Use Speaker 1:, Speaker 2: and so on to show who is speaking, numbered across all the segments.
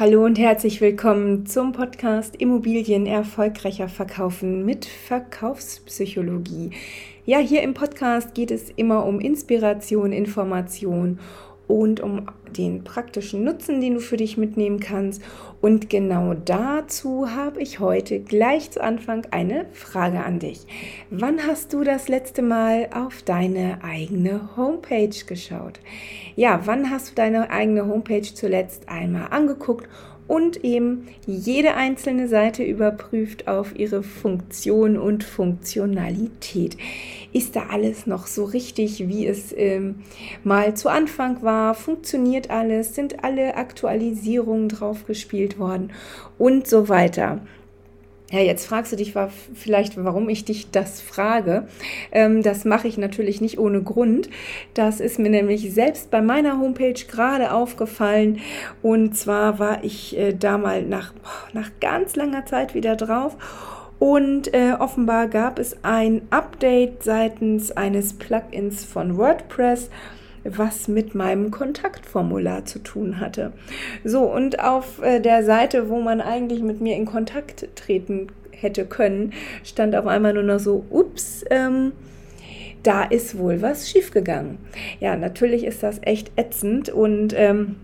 Speaker 1: Hallo und herzlich willkommen zum Podcast Immobilien erfolgreicher verkaufen mit Verkaufspsychologie. Ja, hier im Podcast geht es immer um Inspiration, Information und um den praktischen Nutzen, den du für dich mitnehmen kannst. Und genau dazu habe ich heute gleich zu Anfang eine Frage an dich. Wann hast du das letzte Mal auf deine eigene Homepage geschaut? Ja, wann hast du deine eigene Homepage zuletzt einmal angeguckt und eben jede einzelne Seite überprüft auf ihre Funktion und Funktionalität. Ist da alles noch so richtig, wie es ähm, mal zu Anfang war? Funktioniert alles? Sind alle Aktualisierungen drauf gespielt worden? Und so weiter. Ja, jetzt fragst du dich vielleicht, warum ich dich das frage. Ähm, das mache ich natürlich nicht ohne Grund. Das ist mir nämlich selbst bei meiner Homepage gerade aufgefallen. Und zwar war ich äh, da mal nach, nach ganz langer Zeit wieder drauf. Und äh, offenbar gab es ein Update seitens eines Plugins von WordPress was mit meinem Kontaktformular zu tun hatte. So, und auf äh, der Seite, wo man eigentlich mit mir in Kontakt treten hätte können, stand auf einmal nur noch so, ups, ähm, da ist wohl was schiefgegangen. Ja, natürlich ist das echt ätzend und ähm,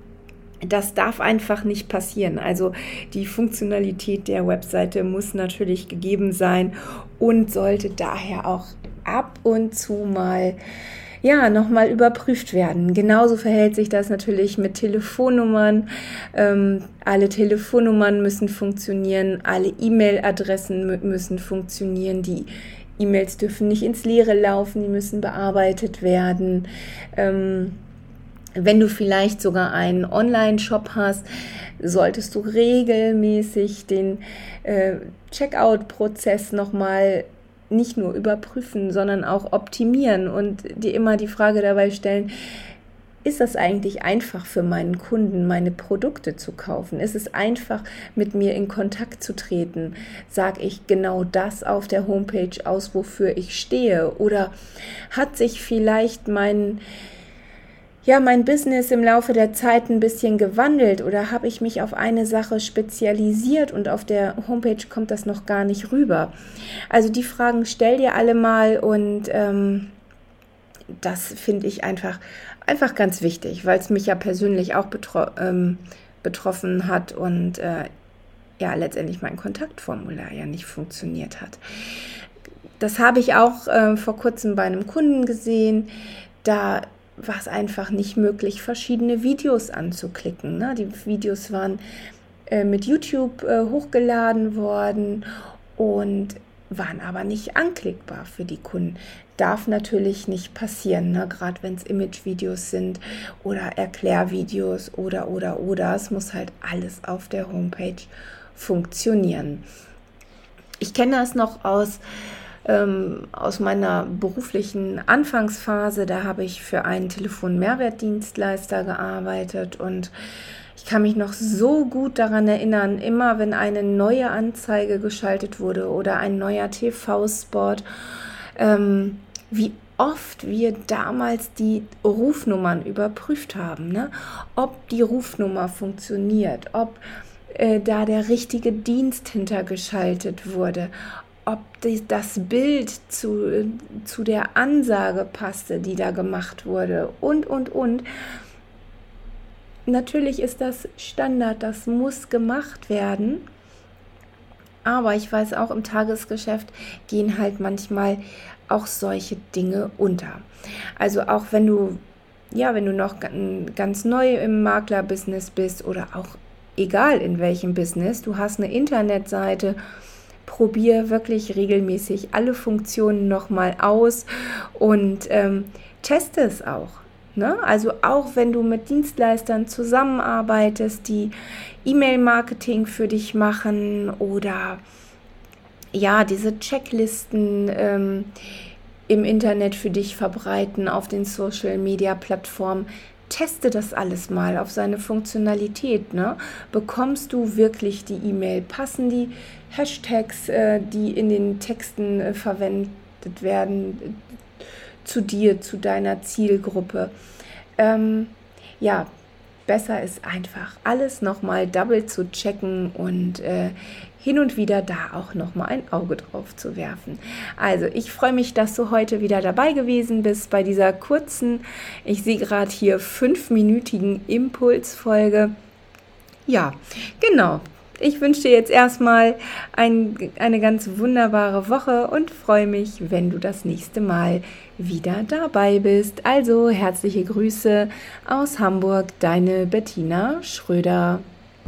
Speaker 1: das darf einfach nicht passieren. Also die Funktionalität der Webseite muss natürlich gegeben sein und sollte daher auch ab und zu mal ja, nochmal überprüft werden. Genauso verhält sich das natürlich mit Telefonnummern. Ähm, alle Telefonnummern müssen funktionieren, alle E-Mail-Adressen müssen funktionieren, die E-Mails dürfen nicht ins Leere laufen, die müssen bearbeitet werden. Ähm, wenn du vielleicht sogar einen Online-Shop hast, solltest du regelmäßig den äh, Checkout-Prozess nochmal nicht nur überprüfen, sondern auch optimieren und dir immer die Frage dabei stellen, ist das eigentlich einfach für meinen Kunden, meine Produkte zu kaufen? Ist es einfach, mit mir in Kontakt zu treten? Sage ich genau das auf der Homepage aus, wofür ich stehe? Oder hat sich vielleicht mein ja, mein Business im Laufe der Zeit ein bisschen gewandelt oder habe ich mich auf eine Sache spezialisiert und auf der Homepage kommt das noch gar nicht rüber? Also die Fragen stell dir alle mal und ähm, das finde ich einfach, einfach ganz wichtig, weil es mich ja persönlich auch betro ähm, betroffen hat und äh, ja, letztendlich mein Kontaktformular ja nicht funktioniert hat. Das habe ich auch äh, vor kurzem bei einem Kunden gesehen. Da war es einfach nicht möglich, verschiedene Videos anzuklicken. Ne? Die Videos waren äh, mit YouTube äh, hochgeladen worden und waren aber nicht anklickbar für die Kunden. Darf natürlich nicht passieren, ne? gerade wenn es Image-Videos sind oder Erklärvideos oder, oder, oder. Es muss halt alles auf der Homepage funktionieren. Ich kenne das noch aus ähm, aus meiner beruflichen Anfangsphase. Da habe ich für einen Telefon-Mehrwertdienstleister gearbeitet und ich kann mich noch so gut daran erinnern, immer wenn eine neue Anzeige geschaltet wurde oder ein neuer TV-Spot, ähm, wie oft wir damals die Rufnummern überprüft haben, ne? ob die Rufnummer funktioniert, ob äh, da der richtige Dienst hintergeschaltet wurde, ob das Bild zu, zu der Ansage passte, die da gemacht wurde und, und, und. Natürlich ist das Standard, das muss gemacht werden. Aber ich weiß auch, im Tagesgeschäft gehen halt manchmal auch solche Dinge unter. Also auch wenn du, ja, wenn du noch ganz neu im Maklerbusiness bist oder auch egal in welchem Business, du hast eine Internetseite, probier wirklich regelmäßig alle Funktionen nochmal aus und ähm, teste es auch. Ne? Also auch wenn du mit Dienstleistern zusammenarbeitest, die E-Mail-Marketing für dich machen oder ja, diese Checklisten ähm, im Internet für dich verbreiten auf den Social-Media-Plattformen, teste das alles mal auf seine Funktionalität. Ne? Bekommst du wirklich die E-Mail? Passen die Hashtags, äh, die in den Texten äh, verwendet werden, äh, zu dir, zu deiner Zielgruppe? Ähm, ja, besser ist einfach alles nochmal double zu checken und äh, hin und wieder da auch nochmal ein Auge drauf zu werfen. Also ich freue mich, dass du heute wieder dabei gewesen bist bei dieser kurzen, ich sehe gerade hier fünfminütigen Impulsfolge. Ja, genau. Ich wünsche dir jetzt erstmal ein, eine ganz wunderbare Woche und freue mich, wenn du das nächste Mal wieder dabei bist. Also herzliche Grüße aus Hamburg, deine Bettina Schröder.